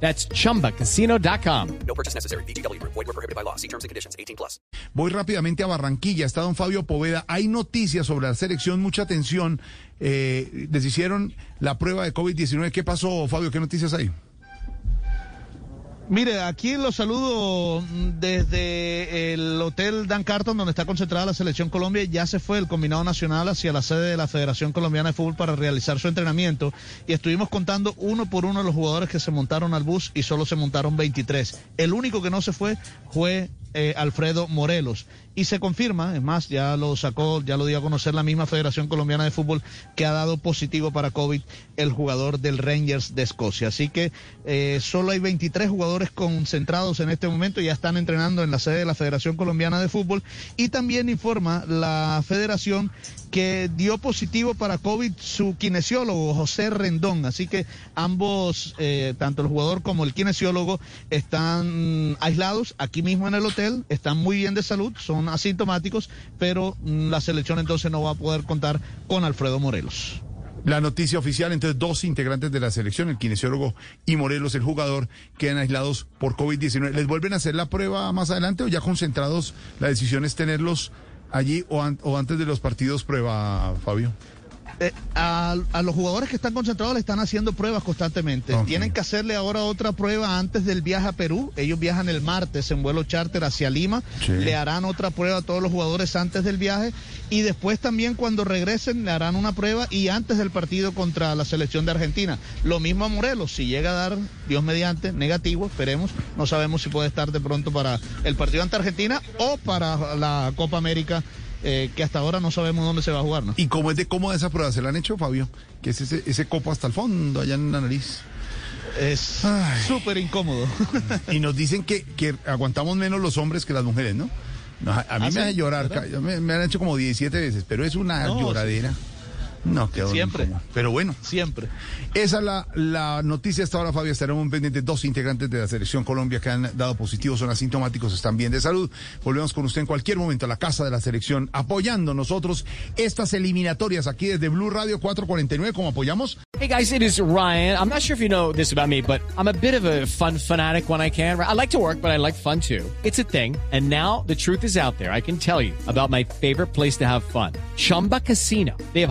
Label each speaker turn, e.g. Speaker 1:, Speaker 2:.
Speaker 1: That's chumbacasino.com.
Speaker 2: No purchase necessary. BGW. Void were prohibited by law. See terms and conditions. 18 plus.
Speaker 3: Voy rápidamente a Barranquilla, está don Fabio Poveda. Hay noticias sobre la selección, mucha atención. Eh, les hicieron la prueba de COVID-19. ¿Qué pasó, Fabio? ¿Qué noticias hay?
Speaker 4: Mire, aquí los saludo desde el Hotel Dan Carton, donde está concentrada la Selección Colombia. Ya se fue el combinado nacional hacia la sede de la Federación Colombiana de Fútbol para realizar su entrenamiento. Y estuvimos contando uno por uno los jugadores que se montaron al bus y solo se montaron 23. El único que no se fue fue eh, Alfredo Morelos. Y se confirma, es más, ya lo sacó, ya lo dio a conocer la misma Federación Colombiana de Fútbol que ha dado positivo para COVID el jugador del Rangers de Escocia. Así que eh, solo hay 23 jugadores concentrados en este momento, ya están entrenando en la sede de la Federación Colombiana de Fútbol. Y también informa la Federación que dio positivo para COVID su kinesiólogo, José Rendón. Así que ambos, eh, tanto el jugador como el kinesiólogo, están aislados aquí mismo en el hotel, están muy bien de salud, son asintomáticos, pero mm, la selección entonces no va a poder contar con Alfredo Morelos.
Speaker 3: La noticia oficial, entonces dos integrantes de la selección, el kinesiólogo y Morelos, el jugador, quedan aislados por COVID-19. ¿Les vuelven a hacer la prueba más adelante o ya concentrados la decisión es tenerlos allí o, an- o antes de los partidos prueba, Fabio?
Speaker 4: Eh, a, a los jugadores que están concentrados le están haciendo pruebas constantemente. Tienen que hacerle ahora otra prueba antes del viaje a Perú. Ellos viajan el martes en vuelo charter hacia Lima.
Speaker 3: Sí.
Speaker 4: Le harán otra prueba a todos los jugadores antes del viaje. Y después también cuando regresen le harán una prueba y antes del partido contra la selección de Argentina. Lo mismo a Morelos. Si llega a dar, Dios mediante, negativo, esperemos. No sabemos si puede estar de pronto para el partido ante Argentina o para la Copa América. Eh, que hasta ahora no sabemos dónde se va a jugar, ¿no?
Speaker 3: ¿Y cómo es de cómoda esa prueba? ¿Se la han hecho, Fabio? Que es ese, ese copo hasta el fondo, allá en la nariz.
Speaker 4: Es súper incómodo.
Speaker 3: Y nos dicen que, que aguantamos menos los hombres que las mujeres, ¿no? No, a a mí
Speaker 4: ¿Ah,
Speaker 3: me
Speaker 4: sí?
Speaker 3: hace llorar, me, me han hecho como 17 veces, pero es una
Speaker 4: No,
Speaker 3: lloradera. No, quedó
Speaker 4: Siempre.
Speaker 3: incómodo. Pero bueno,
Speaker 4: Siempre.
Speaker 3: esa es la, la noticia hasta ahora, Fabio. Estaremos pendientes. Dos integrantes de la selección Colombia que han dado positivos, son asintomáticos, están bien de salud. Volvemos con usted en cualquier momento a la casa de la selección, apoyando nosotros estas eliminatorias aquí desde Blue Radio 449, como apoyamos.
Speaker 1: Hey guys, it is Ryan. I'm not sure if you know this about me, but I'm a bit of a fun fanatic when I can. I like to work, but I like fun too. It's a thing. And now the truth is out there. I can tell you about my favorite place to have fun. Chumba Casino. They have